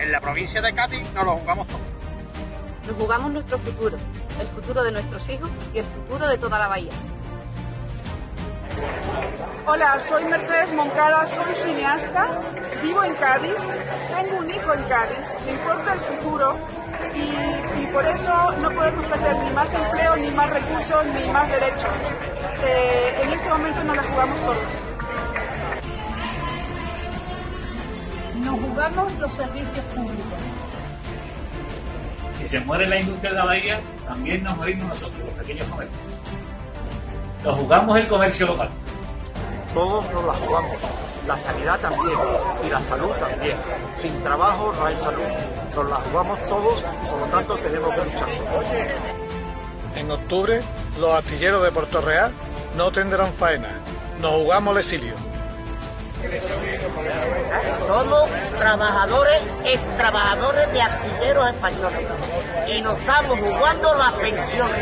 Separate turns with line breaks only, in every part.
En la provincia de Cádiz nos lo jugamos todo.
Nos jugamos nuestro futuro, el futuro de nuestros hijos y el futuro de toda la bahía.
Hola, soy Mercedes Moncada, soy cineasta, vivo en Cádiz, tengo un hijo en Cádiz, me importa el futuro y, por eso no podemos perder ni más empleo, ni más recursos, ni más derechos. Eh, en este momento nos la jugamos todos.
Nos jugamos los servicios públicos.
Si se muere la industria de la bahía, también nos morimos nosotros, los pequeños comercios. Nos jugamos el comercio local.
Todos nos la jugamos. La sanidad también y la salud también. Sin trabajo no hay salud. Nos la jugamos todos, por lo tanto tenemos que luchar.
En octubre, los astilleros de Puerto Real no tendrán faena. Nos jugamos el exilio.
Somos trabajadores, ex trabajadores de astilleros españoles y nos estamos jugando las pensiones.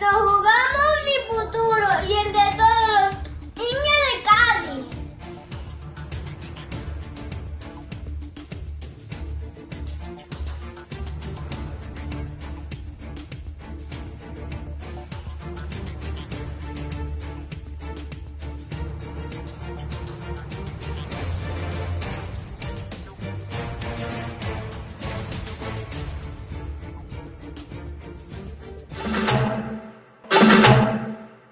Nos jugamos mi futuro y el de